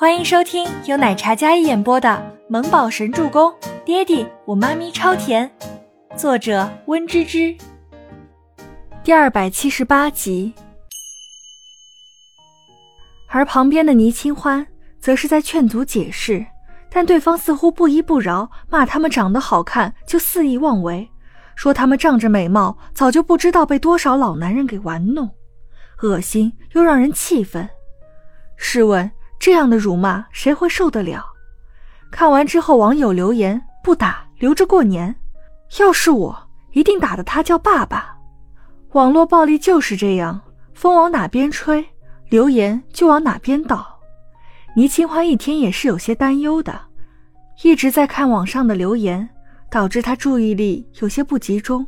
欢迎收听由奶茶嘉一演播的《萌宝神助攻》，爹地我妈咪超甜，作者温芝芝。第二百七十八集。而旁边的倪清欢则是在劝阻解释，但对方似乎不依不饶，骂他们长得好看就肆意妄为，说他们仗着美貌早就不知道被多少老男人给玩弄，恶心又让人气愤。试问？这样的辱骂谁会受得了？看完之后，网友留言不打留着过年。要是我，一定打的他叫爸爸。网络暴力就是这样，风往哪边吹，留言就往哪边倒。倪清欢一天也是有些担忧的，一直在看网上的留言，导致他注意力有些不集中。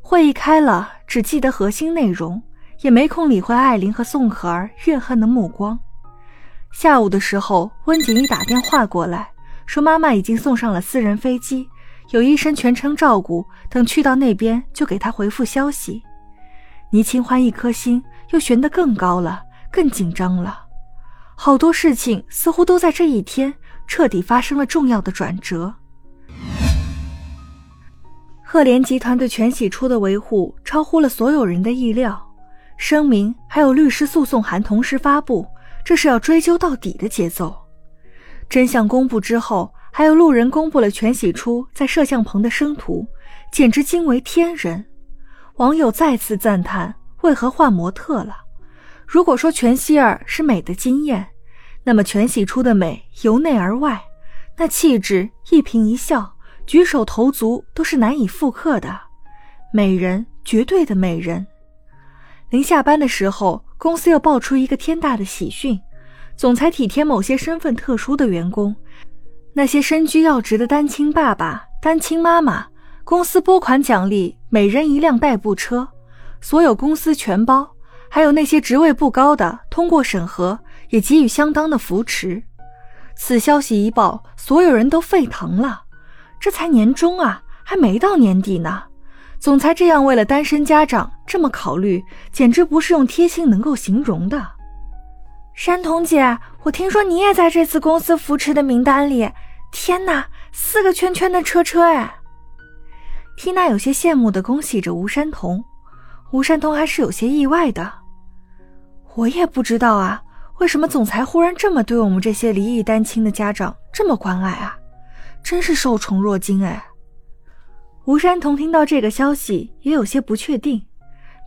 会议开了，只记得核心内容，也没空理会艾琳和宋可儿怨恨的目光。下午的时候，温景怡打电话过来，说妈妈已经送上了私人飞机，有医生全程照顾，等去到那边就给她回复消息。倪清欢一颗心又悬得更高了，更紧张了，好多事情似乎都在这一天彻底发生了重要的转折。赫连集团对全喜初的维护超乎了所有人的意料，声明还有律师诉讼函同时发布。这是要追究到底的节奏。真相公布之后，还有路人公布了全喜初在摄像棚的生图，简直惊为天人。网友再次赞叹：为何换模特了？如果说全希儿是美的惊艳，那么全喜初的美由内而外，那气质、一颦一笑、举手投足都是难以复刻的。美人，绝对的美人。临下班的时候。公司又爆出一个天大的喜讯，总裁体贴某些身份特殊的员工，那些身居要职的单亲爸爸、单亲妈妈，公司拨款奖励每人一辆代步车，所有公司全包，还有那些职位不高的通过审核也给予相当的扶持。此消息一报，所有人都沸腾了。这才年终啊，还没到年底呢。总裁这样为了单身家长这么考虑，简直不是用贴心能够形容的。山童姐，我听说你也在这次公司扶持的名单里。天哪，四个圈圈的车车哎！缇娜有些羡慕的恭喜着吴山童，吴山童还是有些意外的。我也不知道啊，为什么总裁忽然这么对我们这些离异单亲的家长这么关爱啊？真是受宠若惊哎。吴山童听到这个消息也有些不确定，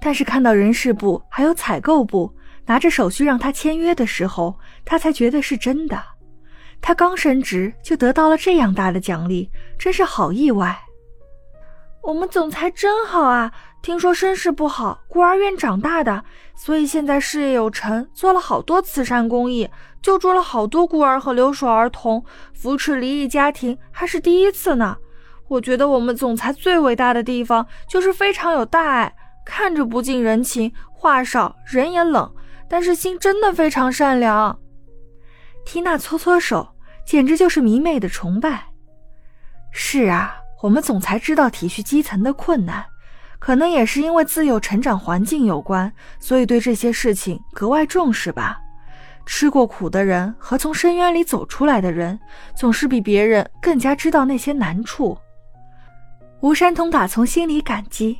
但是看到人事部还有采购部拿着手续让他签约的时候，他才觉得是真的。他刚升职就得到了这样大的奖励，真是好意外。我们总裁真好啊！听说身世不好，孤儿院长大的，所以现在事业有成，做了好多慈善公益，救助了好多孤儿和留守儿童，扶持离异家庭还是第一次呢。我觉得我们总裁最伟大的地方就是非常有大爱，看着不近人情，话少，人也冷，但是心真的非常善良。缇娜搓搓手，简直就是迷妹的崇拜。是啊，我们总裁知道体恤基层的困难，可能也是因为自幼成长环境有关，所以对这些事情格外重视吧。吃过苦的人和从深渊里走出来的人，总是比别人更加知道那些难处。吴山童打从心里感激，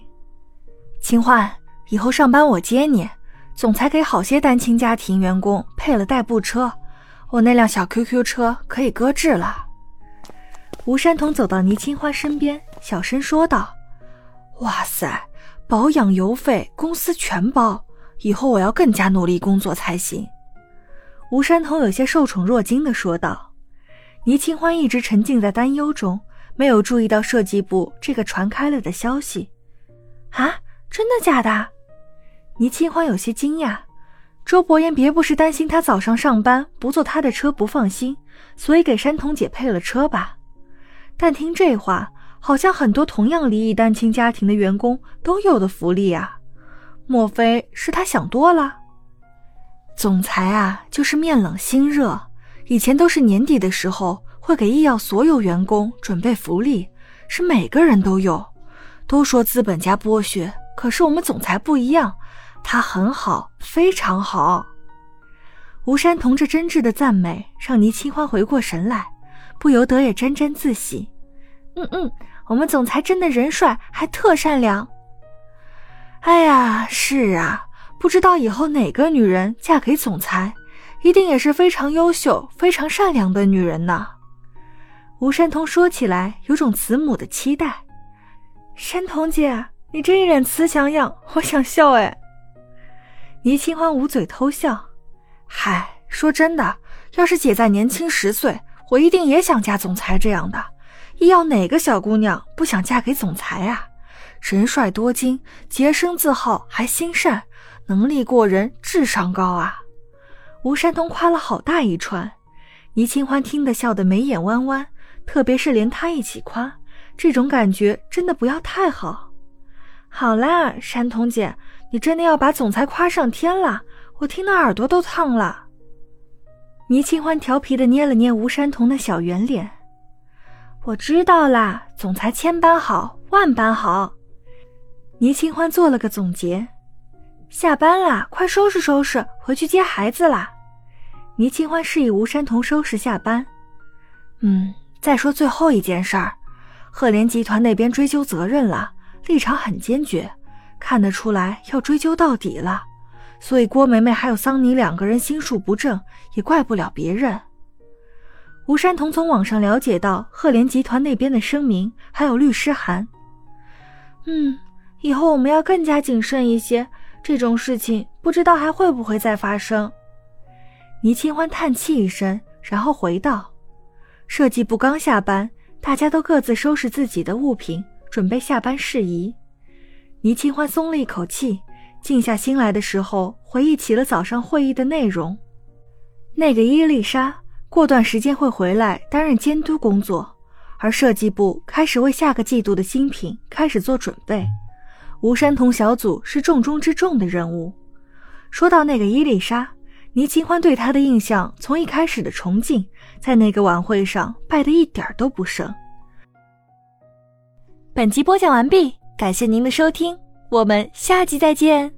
秦焕，以后上班我接你。总裁给好些单亲家庭员工配了代步车，我那辆小 QQ 车可以搁置了。吴山童走到倪清欢身边，小声说道：“哇塞，保养油费公司全包，以后我要更加努力工作才行。”吴山童有些受宠若惊的说道。倪清欢一直沉浸在担忧中。没有注意到设计部这个传开了的消息，啊，真的假的？倪清欢有些惊讶。周伯言别不是担心他早上上班不坐他的车不放心，所以给山童姐配了车吧？但听这话，好像很多同样离异单亲家庭的员工都有的福利啊，莫非是他想多了？总裁啊，就是面冷心热，以前都是年底的时候。会给医药所有员工准备福利，是每个人都有。都说资本家剥削，可是我们总裁不一样，他很好，非常好。吴山童这真挚的赞美让倪清欢回过神来，不由得也沾沾自喜。嗯嗯，我们总裁真的人帅，还特善良。哎呀，是啊，不知道以后哪个女人嫁给总裁，一定也是非常优秀、非常善良的女人呢。吴山童说起来有种慈母的期待。山童姐，你这一脸慈祥样，我想笑哎。倪清欢捂嘴偷笑。嗨，说真的，要是姐再年轻十岁，我一定也想嫁总裁这样的。要哪个小姑娘不想嫁给总裁啊？人帅多金，洁身自好，还心善，能力过人，智商高啊！吴山童夸了好大一串，倪清欢听得笑得眉眼弯弯，特别是连他一起夸，这种感觉真的不要太好。好啦，山童姐，你真的要把总裁夸上天了？我听得耳朵都烫了。倪清欢调皮的捏了捏吴山童的小圆脸。我知道啦，总裁千般好，万般好。倪清欢做了个总结。下班啦，快收拾收拾，回去接孩子啦。倪清欢示意吴山童收拾下班。嗯，再说最后一件事儿，赫连集团那边追究责任了，立场很坚决，看得出来要追究到底了。所以郭梅梅还有桑尼两个人心术不正，也怪不了别人。吴山童从网上了解到赫连集团那边的声明，还有律师函。嗯，以后我们要更加谨慎一些，这种事情不知道还会不会再发生。倪清欢叹气一声，然后回道：“设计部刚下班，大家都各自收拾自己的物品，准备下班事宜。”倪清欢松了一口气。静下心来的时候，回忆起了早上会议的内容。那个伊丽莎过段时间会回来担任监督工作，而设计部开始为下个季度的新品开始做准备。吴山童小组是重中之重的任务。说到那个伊丽莎，倪清欢对他的印象从一开始的崇敬，在那个晚会上败得一点都不剩。本集播讲完毕，感谢您的收听。我们下集再见。